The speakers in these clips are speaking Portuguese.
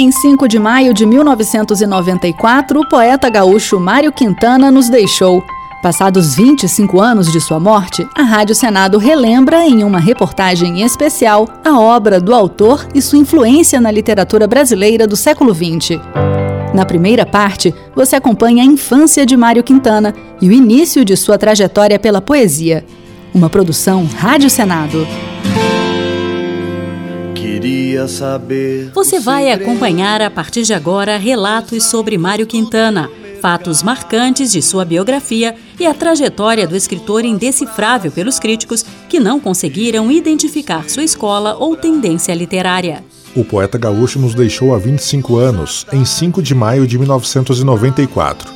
Em 5 de maio de 1994, o poeta gaúcho Mário Quintana nos deixou. Passados 25 anos de sua morte, a Rádio Senado relembra, em uma reportagem especial, a obra do autor e sua influência na literatura brasileira do século XX. Na primeira parte, você acompanha a infância de Mário Quintana e o início de sua trajetória pela poesia. Uma produção Rádio Senado. Queria saber. Você vai acompanhar a partir de agora relatos sobre Mário Quintana, fatos marcantes de sua biografia e a trajetória do escritor indecifrável pelos críticos que não conseguiram identificar sua escola ou tendência literária. O poeta gaúcho nos deixou há 25 anos, em 5 de maio de 1994.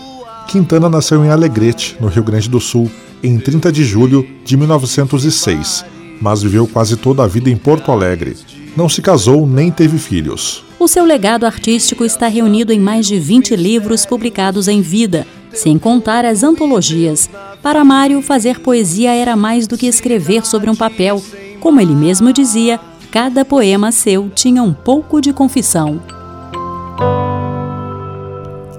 Quintana nasceu em Alegrete, no Rio Grande do Sul, em 30 de julho de 1906, mas viveu quase toda a vida em Porto Alegre. Não se casou nem teve filhos. O seu legado artístico está reunido em mais de 20 livros publicados em vida, sem contar as antologias. Para Mário, fazer poesia era mais do que escrever sobre um papel. Como ele mesmo dizia, cada poema seu tinha um pouco de confissão.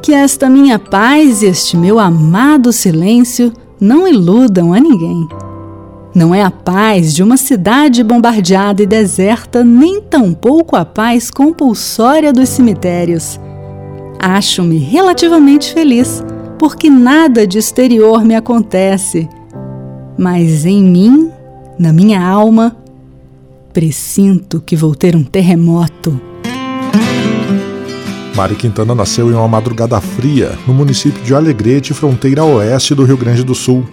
Que esta minha paz e este meu amado silêncio não iludam a ninguém. Não é a paz de uma cidade bombardeada e deserta, nem tampouco a paz compulsória dos cemitérios. Acho-me relativamente feliz, porque nada de exterior me acontece. Mas em mim, na minha alma, Presinto que vou ter um terremoto. Mário Quintana nasceu em uma madrugada fria, no município de Alegrete, fronteira oeste do Rio Grande do Sul.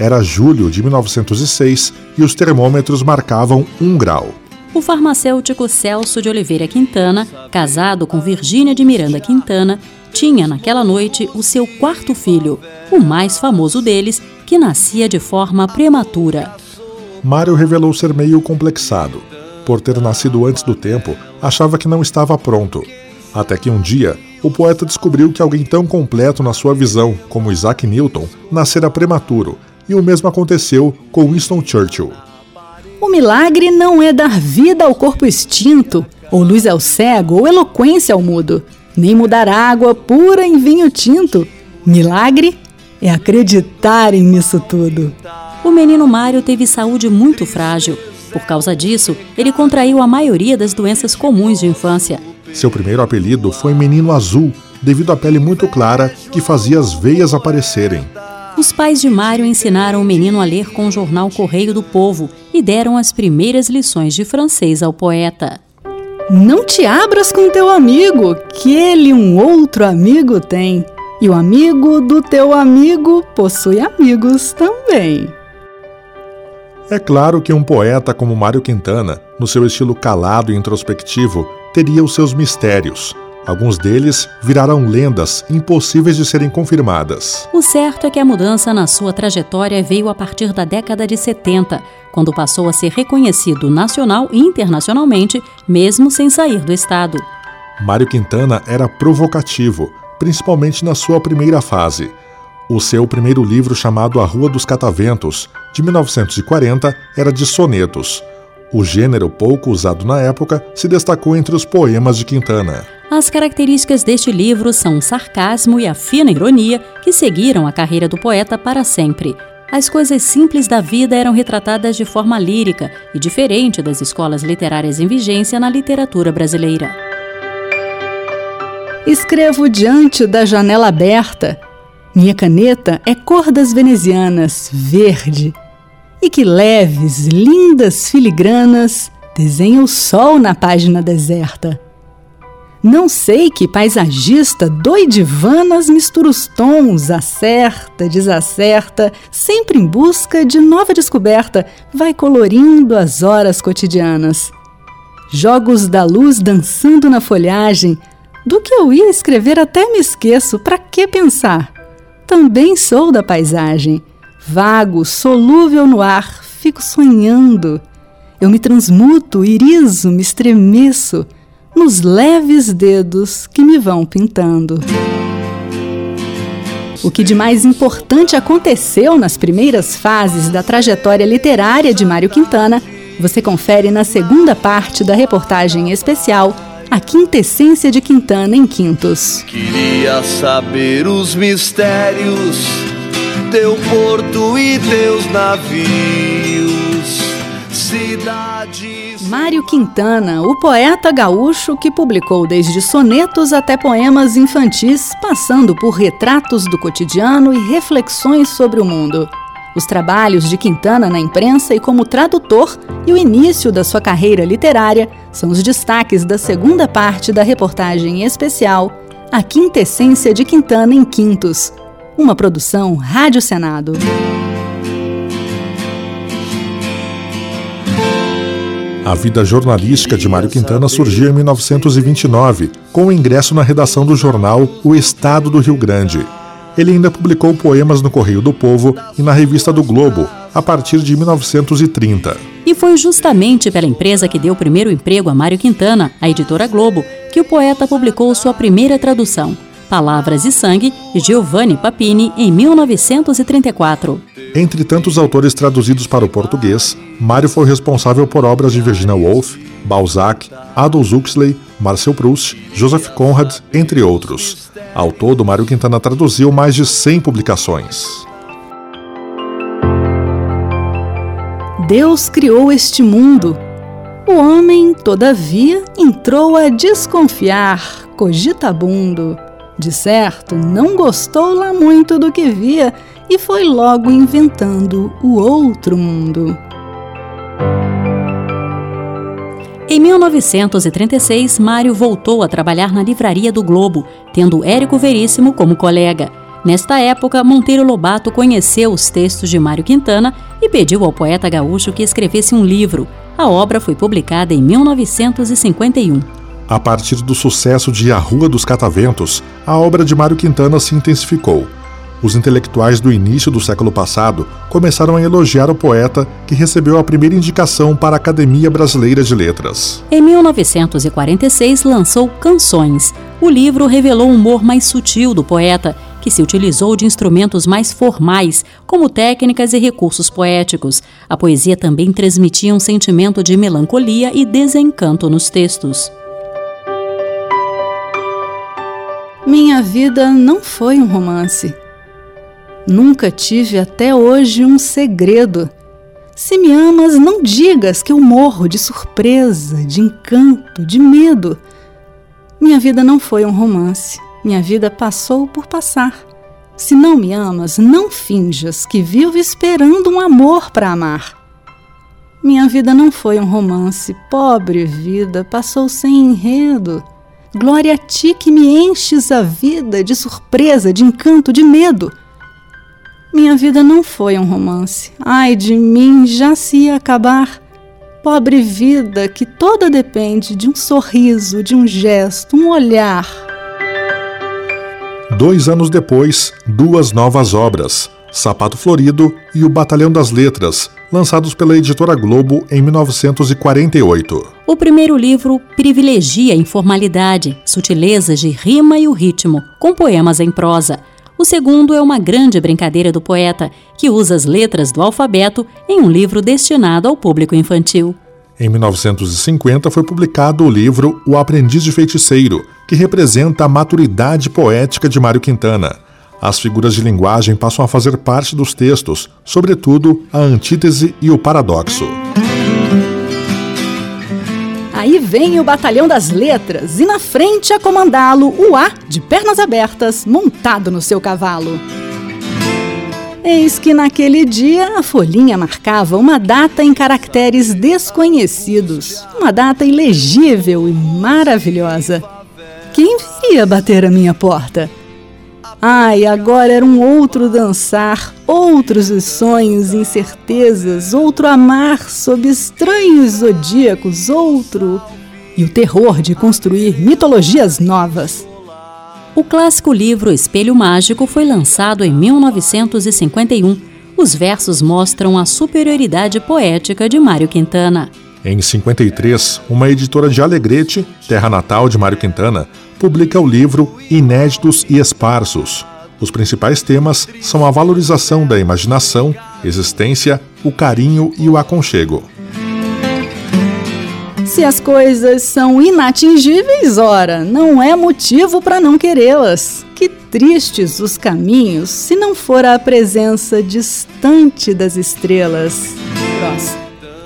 Era julho de 1906 e os termômetros marcavam um grau. O farmacêutico Celso de Oliveira Quintana, casado com Virgínia de Miranda Quintana, tinha naquela noite o seu quarto filho, o mais famoso deles, que nascia de forma prematura. Mário revelou ser meio complexado. Por ter nascido antes do tempo, achava que não estava pronto. Até que um dia, o poeta descobriu que alguém tão completo na sua visão como Isaac Newton nascera prematuro, e o mesmo aconteceu com Winston Churchill. O milagre não é dar vida ao corpo extinto, ou luz ao cego, ou eloquência ao mudo, nem mudar água pura em vinho tinto. Milagre é acreditarem nisso tudo. O menino Mário teve saúde muito frágil. Por causa disso, ele contraiu a maioria das doenças comuns de infância. Seu primeiro apelido foi Menino Azul, devido à pele muito clara que fazia as veias aparecerem. Os pais de Mário ensinaram o menino a ler com o jornal Correio do Povo e deram as primeiras lições de francês ao poeta. Não te abras com teu amigo, que ele um outro amigo tem. E o amigo do teu amigo possui amigos também. É claro que um poeta como Mário Quintana, no seu estilo calado e introspectivo, teria os seus mistérios. Alguns deles viraram lendas impossíveis de serem confirmadas. O certo é que a mudança na sua trajetória veio a partir da década de 70, quando passou a ser reconhecido nacional e internacionalmente, mesmo sem sair do estado. Mário Quintana era provocativo, principalmente na sua primeira fase. O seu primeiro livro, chamado A Rua dos Cataventos, de 1940, era de sonetos. O gênero, pouco usado na época, se destacou entre os poemas de Quintana. As características deste livro são o sarcasmo e a fina ironia que seguiram a carreira do poeta para sempre. As coisas simples da vida eram retratadas de forma lírica e diferente das escolas literárias em vigência na literatura brasileira. Escrevo diante da janela aberta, minha caneta é cor das venezianas, verde. E que leves, lindas filigranas desenha o sol na página deserta. Não sei que paisagista doidivanas mistura os tons, acerta, desacerta, sempre em busca de nova descoberta, vai colorindo as horas cotidianas. Jogos da luz dançando na folhagem, do que eu ia escrever até me esqueço, para que pensar? também sou da paisagem. Vago, solúvel no ar, fico sonhando. Eu me transmuto, iriso, me estremeço nos leves dedos que me vão pintando. O que de mais importante aconteceu nas primeiras fases da trajetória literária de Mário Quintana, você confere na segunda parte da reportagem especial a quintessência de Quintana em Quintos. Queria saber os mistérios, teu porto e teus navios, cidades. Mário Quintana, o poeta gaúcho que publicou desde sonetos até poemas infantis, passando por retratos do cotidiano e reflexões sobre o mundo os trabalhos de Quintana na imprensa e como tradutor e o início da sua carreira literária são os destaques da segunda parte da reportagem especial A Quintessência de Quintana em Quintos, uma produção Rádio Senado. A vida jornalística de Mário Quintana surgiu em 1929, com o ingresso na redação do jornal O Estado do Rio Grande ele ainda publicou poemas no Correio do Povo e na Revista do Globo, a partir de 1930. E foi justamente pela empresa que deu o primeiro emprego a Mário Quintana, a editora Globo, que o poeta publicou sua primeira tradução, Palavras e Sangue, de Giovanni Papini, em 1934. Entre tantos autores traduzidos para o português, Mário foi responsável por obras de Virginia Woolf, Balzac, Aldous Huxley, Marcel Proust, Joseph Conrad, entre outros. Ao todo, Mário Quintana traduziu mais de 100 publicações. Deus criou este mundo. O homem, todavia, entrou a desconfiar, cogitabundo. De certo, não gostou lá muito do que via e foi logo inventando o outro mundo. Em 1936, Mário voltou a trabalhar na livraria do Globo, tendo Érico Veríssimo como colega. Nesta época, Monteiro Lobato conheceu os textos de Mário Quintana e pediu ao poeta gaúcho que escrevesse um livro. A obra foi publicada em 1951. A partir do sucesso de A Rua dos Cataventos, a obra de Mário Quintana se intensificou os intelectuais do início do século passado começaram a elogiar o poeta, que recebeu a primeira indicação para a Academia Brasileira de Letras. Em 1946, lançou Canções. O livro revelou o humor mais sutil do poeta, que se utilizou de instrumentos mais formais, como técnicas e recursos poéticos. A poesia também transmitia um sentimento de melancolia e desencanto nos textos. Minha vida não foi um romance. Nunca tive até hoje um segredo. Se me amas, não digas que eu morro de surpresa, de encanto, de medo. Minha vida não foi um romance. Minha vida passou por passar. Se não me amas, não finjas que vivo esperando um amor para amar. Minha vida não foi um romance, pobre vida, passou sem enredo. Glória a ti que me enches a vida de surpresa, de encanto, de medo. Minha vida não foi um romance. Ai de mim, já se ia acabar. Pobre vida que toda depende de um sorriso, de um gesto, um olhar. Dois anos depois, duas novas obras, Sapato Florido e O Batalhão das Letras, lançados pela editora Globo em 1948. O primeiro livro privilegia a informalidade, sutilezas de rima e o ritmo, com poemas em prosa. O segundo é uma grande brincadeira do poeta, que usa as letras do alfabeto em um livro destinado ao público infantil. Em 1950 foi publicado o livro O Aprendiz de Feiticeiro, que representa a maturidade poética de Mário Quintana. As figuras de linguagem passam a fazer parte dos textos, sobretudo a antítese e o paradoxo. Aí vem o Batalhão das Letras e na frente a comandá-lo o A, de pernas abertas, montado no seu cavalo. Eis que naquele dia a folhinha marcava uma data em caracteres desconhecidos, uma data ilegível e maravilhosa. Quem viria bater a minha porta? Ai, agora era um outro dançar, outros sonhos, incertezas, outro amar sob estranhos zodíacos, outro. E o terror de construir mitologias novas. O clássico livro Espelho Mágico foi lançado em 1951. Os versos mostram a superioridade poética de Mário Quintana. Em 53, uma editora de Alegrete, terra natal de Mário Quintana, publica o livro Inéditos e Esparsos. Os principais temas são a valorização da imaginação, existência, o carinho e o aconchego. Se as coisas são inatingíveis, ora, não é motivo para não querê-las. Que tristes os caminhos se não for a presença distante das estrelas.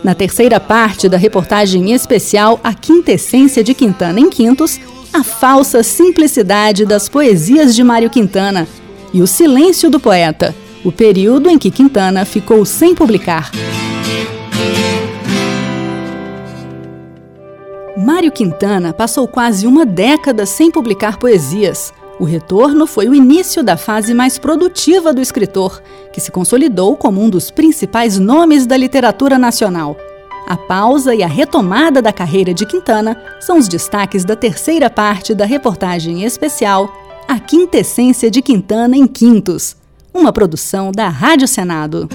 Na terceira parte da reportagem especial A Quintessência de Quintana em Quintos, a falsa simplicidade das poesias de Mário Quintana e o silêncio do poeta, o período em que Quintana ficou sem publicar. Mário Quintana passou quase uma década sem publicar poesias. O retorno foi o início da fase mais produtiva do escritor, que se consolidou como um dos principais nomes da literatura nacional. A pausa e a retomada da carreira de Quintana são os destaques da terceira parte da reportagem especial A Quintessência de Quintana em Quintos, uma produção da Rádio Senado.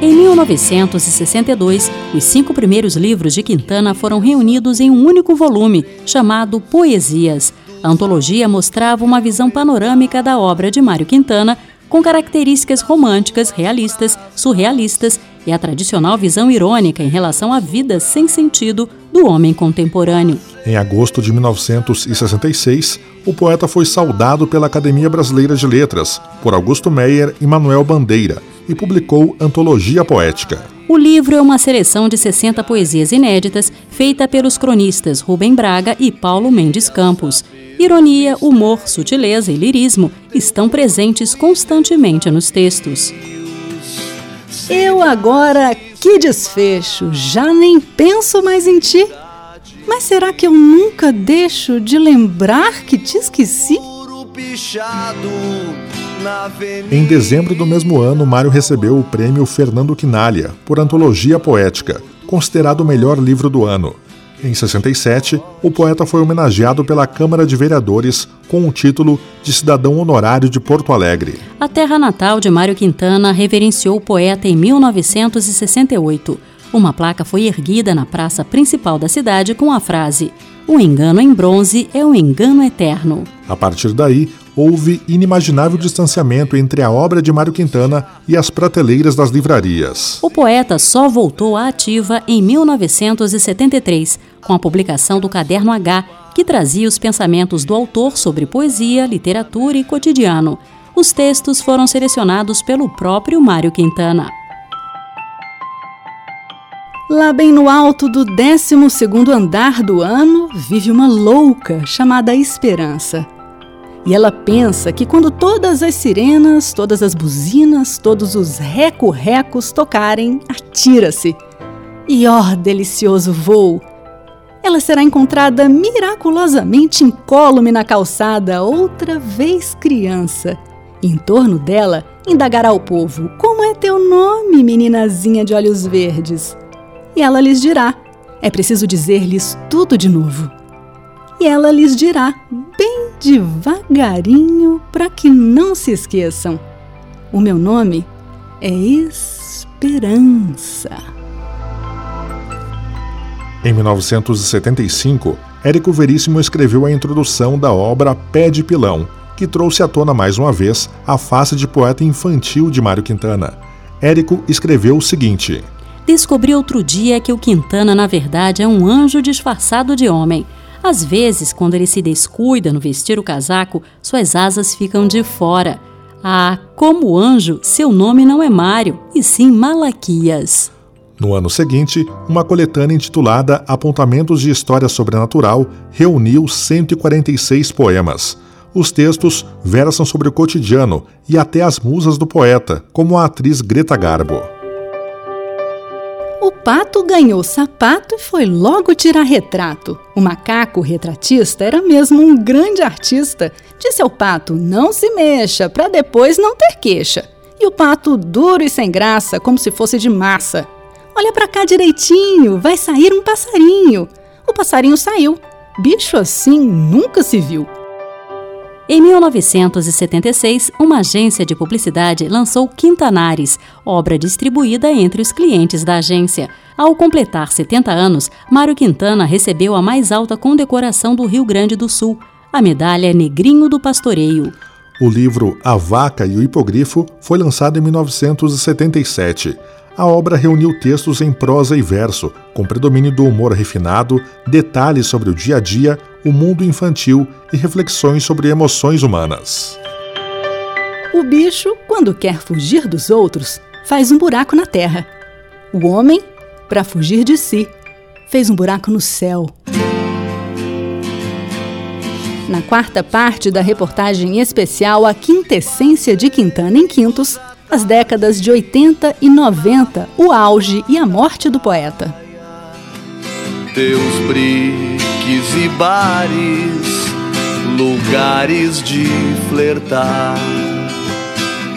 Em 1962, os cinco primeiros livros de Quintana foram reunidos em um único volume, chamado Poesias. A antologia mostrava uma visão panorâmica da obra de Mário Quintana, com características românticas, realistas, surrealistas e a tradicional visão irônica em relação à vida sem sentido do homem contemporâneo. Em agosto de 1966, o poeta foi saudado pela Academia Brasileira de Letras, por Augusto Meyer e Manuel Bandeira, e publicou Antologia Poética. O livro é uma seleção de 60 poesias inéditas feita pelos cronistas Rubem Braga e Paulo Mendes Campos. Ironia, humor, sutileza e lirismo estão presentes constantemente nos textos. Eu agora, que desfecho, já nem penso mais em ti. Mas será que eu nunca deixo de lembrar que te esqueci? Em dezembro do mesmo ano, Mário recebeu o prêmio Fernando Quinalha por antologia poética, considerado o melhor livro do ano. Em 67, o poeta foi homenageado pela Câmara de Vereadores com o título de Cidadão Honorário de Porto Alegre. A terra natal de Mário Quintana reverenciou o poeta em 1968. Uma placa foi erguida na praça principal da cidade com a frase: O engano em bronze é o engano eterno. A partir daí, houve inimaginável distanciamento entre a obra de Mário Quintana e as prateleiras das livrarias. O poeta só voltou à ativa em 1973, com a publicação do Caderno H, que trazia os pensamentos do autor sobre poesia, literatura e cotidiano. Os textos foram selecionados pelo próprio Mário Quintana. Lá bem no alto do 12 andar do ano, vive uma louca chamada Esperança. E ela pensa que quando todas as sirenas, todas as buzinas, todos os reco-recos tocarem, atira-se. E ó, oh, delicioso voo! Ela será encontrada miraculosamente incólume na calçada, outra vez criança. em torno dela, indagará o povo: Como é teu nome, meninazinha de olhos verdes? E ela lhes dirá: É preciso dizer-lhes tudo de novo. E ela lhes dirá, devagarinho, para que não se esqueçam: O meu nome é Esperança. Em 1975, Érico Veríssimo escreveu a introdução da obra Pé de Pilão, que trouxe à tona mais uma vez a face de poeta infantil de Mário Quintana. Érico escreveu o seguinte: Descobri outro dia que o Quintana, na verdade, é um anjo disfarçado de homem. Às vezes, quando ele se descuida no vestir o casaco, suas asas ficam de fora. Ah, como anjo, seu nome não é Mário, e sim Malaquias. No ano seguinte, uma coletânea intitulada Apontamentos de História Sobrenatural reuniu 146 poemas. Os textos versam sobre o cotidiano e até as musas do poeta, como a atriz Greta Garbo. O pato ganhou sapato e foi logo tirar retrato. O macaco retratista era mesmo um grande artista. Disse ao pato: não se mexa, para depois não ter queixa. E o pato, duro e sem graça, como se fosse de massa. Olha para cá direitinho, vai sair um passarinho. O passarinho saiu. Bicho assim nunca se viu. Em 1976, uma agência de publicidade lançou Quintanares, obra distribuída entre os clientes da agência. Ao completar 70 anos, Mário Quintana recebeu a mais alta condecoração do Rio Grande do Sul, a medalha Negrinho do Pastoreio. O livro A Vaca e o Hipogrifo foi lançado em 1977. A obra reuniu textos em prosa e verso, com predomínio do humor refinado, detalhes sobre o dia a dia, o mundo infantil e reflexões sobre emoções humanas. O bicho, quando quer fugir dos outros, faz um buraco na terra. O homem, para fugir de si, fez um buraco no céu. Na quarta parte da reportagem especial A Quintessência de Quintana em Quintos, as décadas de 80 e 90, o auge e a morte do poeta. Teus briques e bares, lugares de flertar.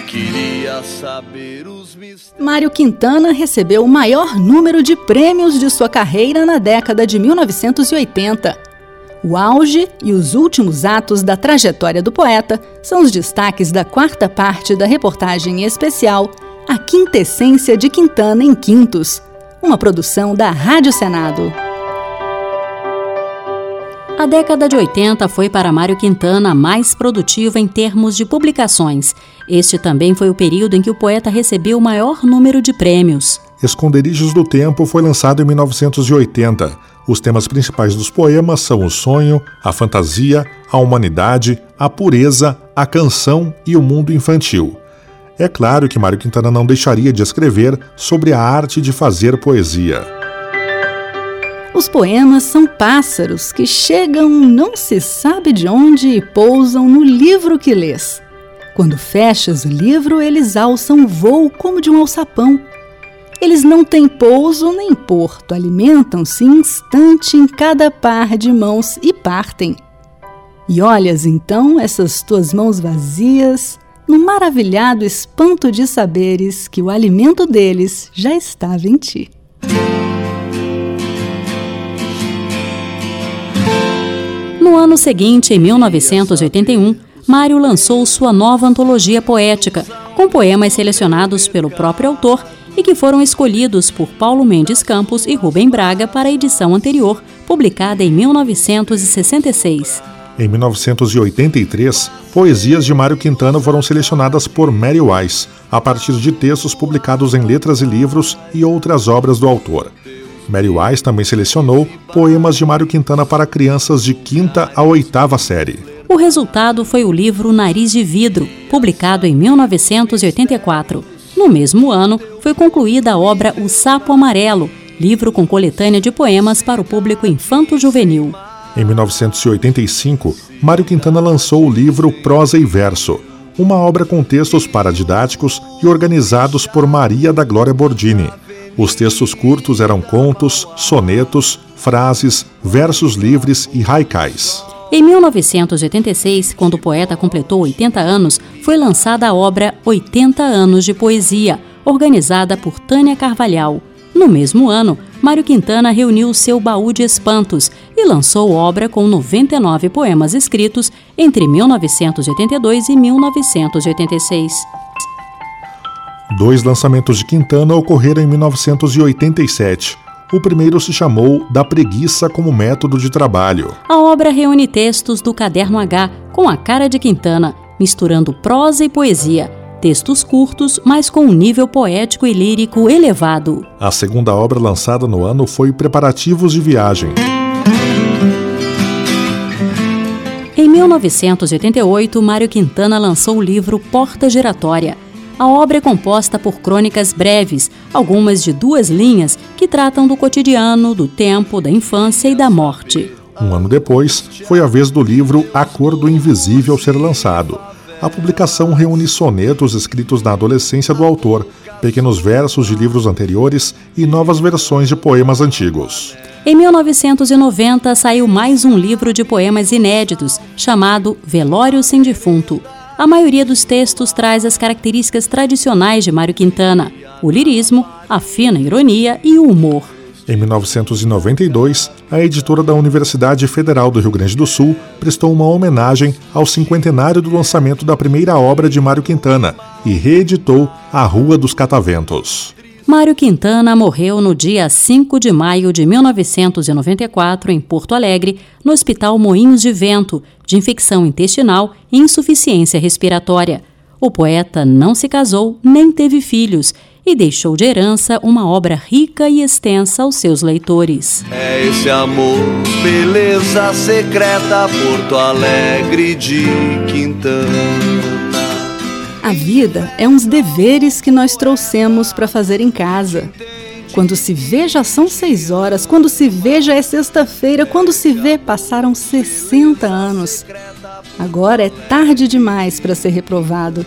Queria saber os mistérios. Mário Quintana recebeu o maior número de prêmios de sua carreira na década de 1980 o auge e os últimos atos da trajetória do poeta são os destaques da quarta parte da reportagem especial A Quintessência de Quintana em Quintos, uma produção da Rádio Senado. A década de 80 foi para Mário Quintana a mais produtiva em termos de publicações. Este também foi o período em que o poeta recebeu o maior número de prêmios. Esconderijos do Tempo foi lançado em 1980 os temas principais dos poemas são o sonho, a fantasia, a humanidade, a pureza, a canção e o mundo infantil. É claro que Mário Quintana não deixaria de escrever sobre a arte de fazer poesia. Os poemas são pássaros que chegam não se sabe de onde e pousam no livro que lês. Quando fechas o livro, eles alçam voo como de um alçapão eles não têm pouso nem porto, alimentam-se instante em cada par de mãos e partem. E olhas então essas tuas mãos vazias, no maravilhado espanto de saberes que o alimento deles já estava em ti. No ano seguinte, em 1981, Mário lançou sua nova antologia poética, com poemas selecionados pelo próprio autor e que foram escolhidos por Paulo Mendes Campos e Rubem Braga para a edição anterior, publicada em 1966. Em 1983, poesias de Mário Quintana foram selecionadas por Mary Weiss, a partir de textos publicados em letras e livros e outras obras do autor. Mary Weiss também selecionou poemas de Mário Quintana para crianças de quinta a oitava série. O resultado foi o livro Nariz de Vidro, publicado em 1984. No mesmo ano, foi concluída a obra O Sapo Amarelo, livro com coletânea de poemas para o público infanto-juvenil. Em 1985, Mário Quintana lançou o livro Prosa e Verso, uma obra com textos paradidáticos e organizados por Maria da Glória Bordini. Os textos curtos eram contos, sonetos, frases, versos livres e haikais. Em 1986, quando o poeta completou 80 anos, foi lançada a obra 80 Anos de Poesia, organizada por Tânia Carvalhal. No mesmo ano, Mário Quintana reuniu seu baú de espantos e lançou obra com 99 poemas escritos entre 1982 e 1986. Dois lançamentos de Quintana ocorreram em 1987. O primeiro se chamou Da Preguiça como Método de Trabalho. A obra reúne textos do Caderno H com a cara de Quintana, misturando prosa e poesia. Textos curtos, mas com um nível poético e lírico elevado. A segunda obra lançada no ano foi Preparativos de Viagem. Em 1988, Mário Quintana lançou o livro Porta Giratória a obra é composta por crônicas breves, algumas de duas linhas, que tratam do cotidiano, do tempo, da infância e da morte. Um ano depois, foi a vez do livro A Cor do Invisível ser lançado. A publicação reúne sonetos escritos na adolescência do autor, pequenos versos de livros anteriores e novas versões de poemas antigos. Em 1990 saiu mais um livro de poemas inéditos, chamado Velório Sem Defunto, a maioria dos textos traz as características tradicionais de Mário Quintana: o lirismo, a fina ironia e o humor. Em 1992, a editora da Universidade Federal do Rio Grande do Sul prestou uma homenagem ao cinquentenário do lançamento da primeira obra de Mário Quintana e reeditou A Rua dos Cataventos. Mário Quintana morreu no dia 5 de maio de 1994 em Porto Alegre, no Hospital Moinhos de Vento, de infecção intestinal e insuficiência respiratória. O poeta não se casou nem teve filhos e deixou de herança uma obra rica e extensa aos seus leitores. É esse amor, beleza secreta, Porto Alegre de Quintana. A vida é uns deveres que nós trouxemos para fazer em casa. Quando se vê, já são seis horas. Quando se vê, já é sexta-feira. Quando se vê, passaram 60 anos. Agora é tarde demais para ser reprovado.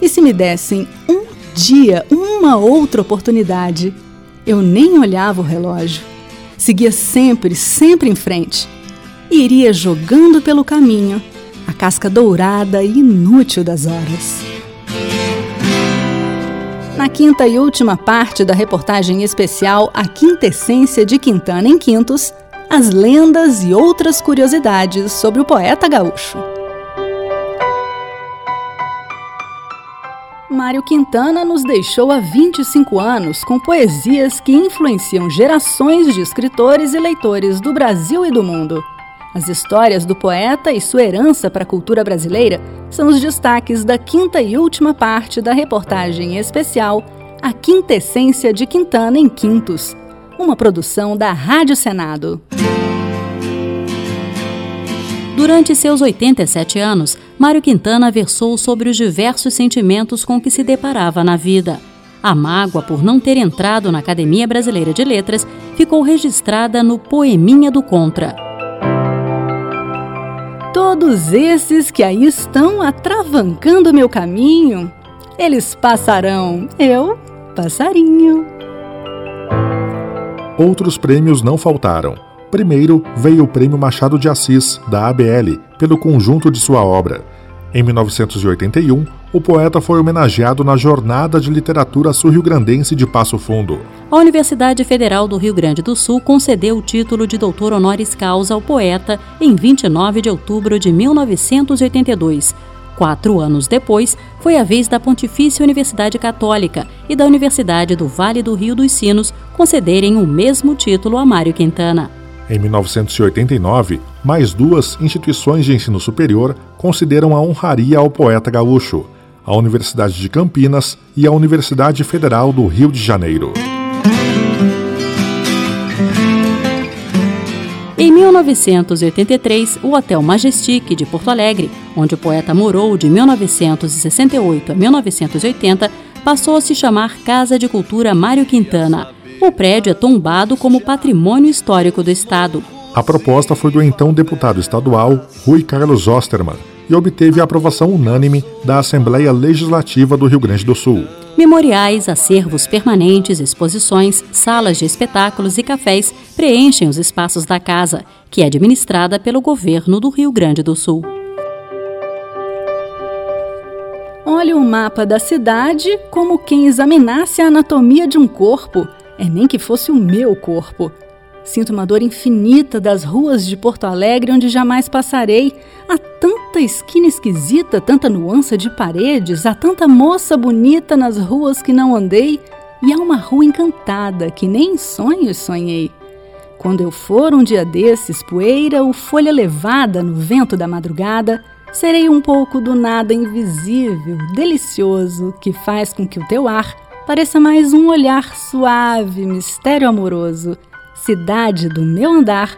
E se me dessem um dia, uma outra oportunidade, eu nem olhava o relógio. Seguia sempre, sempre em frente. E iria jogando pelo caminho a casca dourada e inútil das horas. Na quinta e última parte da reportagem especial A Quintessência de Quintana em Quintos, as lendas e outras curiosidades sobre o poeta gaúcho. Mário Quintana nos deixou há 25 anos com poesias que influenciam gerações de escritores e leitores do Brasil e do mundo. As histórias do poeta e sua herança para a cultura brasileira são os destaques da quinta e última parte da reportagem especial A Quintessência de Quintana em Quintos, uma produção da Rádio Senado. Durante seus 87 anos, Mário Quintana versou sobre os diversos sentimentos com que se deparava na vida. A mágoa por não ter entrado na Academia Brasileira de Letras ficou registrada no Poeminha do Contra Todos esses que aí estão atravancando meu caminho, eles passarão, eu, passarinho. Outros prêmios não faltaram. Primeiro veio o Prêmio Machado de Assis, da ABL, pelo conjunto de sua obra. Em 1981, o poeta foi homenageado na Jornada de Literatura Sul-Rio-Grandense de Passo Fundo. A Universidade Federal do Rio Grande do Sul concedeu o título de doutor honoris causa ao poeta em 29 de outubro de 1982. Quatro anos depois, foi a vez da Pontifícia Universidade Católica e da Universidade do Vale do Rio dos Sinos concederem o mesmo título a Mário Quintana. Em 1989, mais duas instituições de ensino superior consideram a honraria ao poeta gaúcho, a Universidade de Campinas e a Universidade Federal do Rio de Janeiro. Em 1983, o Hotel Majestic de Porto Alegre, onde o poeta morou de 1968 a 1980, passou a se chamar Casa de Cultura Mário Quintana o prédio é tombado como patrimônio histórico do Estado. A proposta foi do então deputado estadual Rui Carlos Osterman e obteve a aprovação unânime da Assembleia Legislativa do Rio Grande do Sul. Memoriais, acervos permanentes, exposições, salas de espetáculos e cafés preenchem os espaços da casa, que é administrada pelo governo do Rio Grande do Sul. Olhe o mapa da cidade como quem examinasse a anatomia de um corpo é nem que fosse o meu corpo. Sinto uma dor infinita das ruas de Porto Alegre onde jamais passarei. Há tanta esquina esquisita, tanta nuance de paredes, há tanta moça bonita nas ruas que não andei, e há uma rua encantada que nem em sonhos sonhei. Quando eu for um dia desses, poeira ou folha levada no vento da madrugada, serei um pouco do nada invisível, delicioso, que faz com que o teu ar pareça mais um olhar suave, mistério amoroso, cidade do meu andar,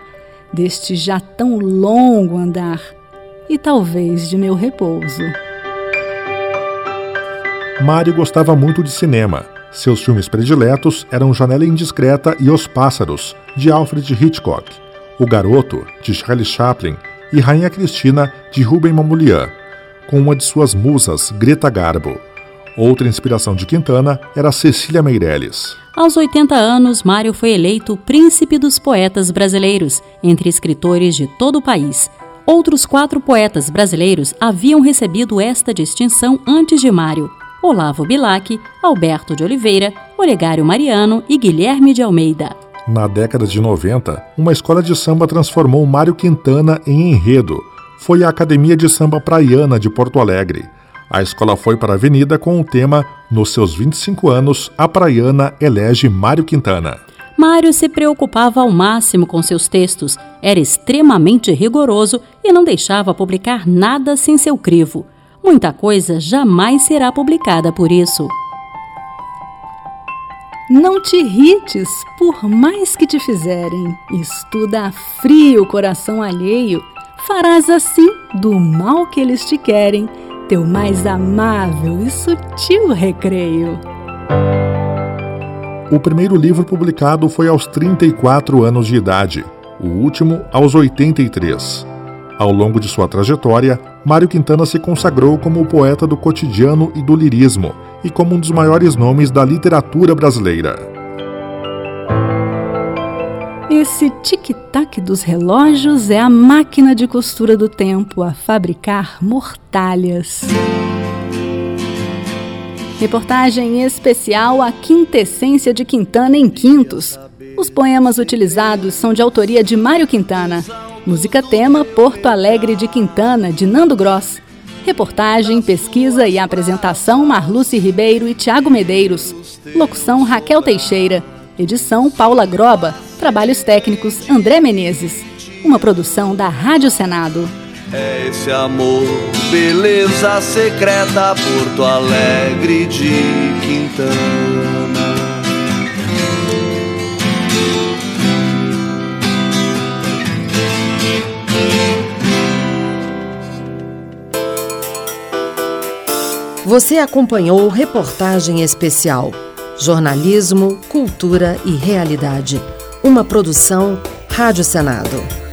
deste já tão longo andar, e talvez de meu repouso. Mário gostava muito de cinema. Seus filmes prediletos eram Janela Indiscreta e Os Pássaros, de Alfred Hitchcock, O Garoto, de Charlie Chaplin e Rainha Cristina, de Ruben Mamoulian, com uma de suas musas, Greta Garbo. Outra inspiração de Quintana era Cecília Meirelles. Aos 80 anos, Mário foi eleito Príncipe dos Poetas Brasileiros, entre escritores de todo o país. Outros quatro poetas brasileiros haviam recebido esta distinção antes de Mário: Olavo Bilac, Alberto de Oliveira, Olegário Mariano e Guilherme de Almeida. Na década de 90, uma escola de samba transformou Mário Quintana em enredo. Foi a Academia de Samba Praiana de Porto Alegre. A escola foi para a avenida com o tema Nos seus 25 anos, a praiana elege Mário Quintana. Mário se preocupava ao máximo com seus textos, era extremamente rigoroso e não deixava publicar nada sem seu crivo. Muita coisa jamais será publicada por isso. Não te irrites, por mais que te fizerem. Estuda a frio o coração alheio. Farás assim, do mal que eles te querem, teu mais amável e sutil recreio. O primeiro livro publicado foi aos 34 anos de idade, o último aos 83. Ao longo de sua trajetória, Mário Quintana se consagrou como o poeta do cotidiano e do lirismo e como um dos maiores nomes da literatura brasileira. Esse tic-tac dos relógios é a máquina de costura do tempo a fabricar mortalhas. Reportagem especial A Quintessência de Quintana em Quintos. Os poemas utilizados são de autoria de Mário Quintana. Música tema Porto Alegre de Quintana, de Nando Gross. Reportagem, pesquisa e apresentação Marluce Ribeiro e Tiago Medeiros. Locução Raquel Teixeira. Edição Paula Groba. Trabalhos técnicos André Menezes. Uma produção da Rádio Senado. É esse amor, beleza secreta, Porto Alegre de Quintana. Você acompanhou reportagem especial Jornalismo, Cultura e Realidade. Uma produção Rádio Senado.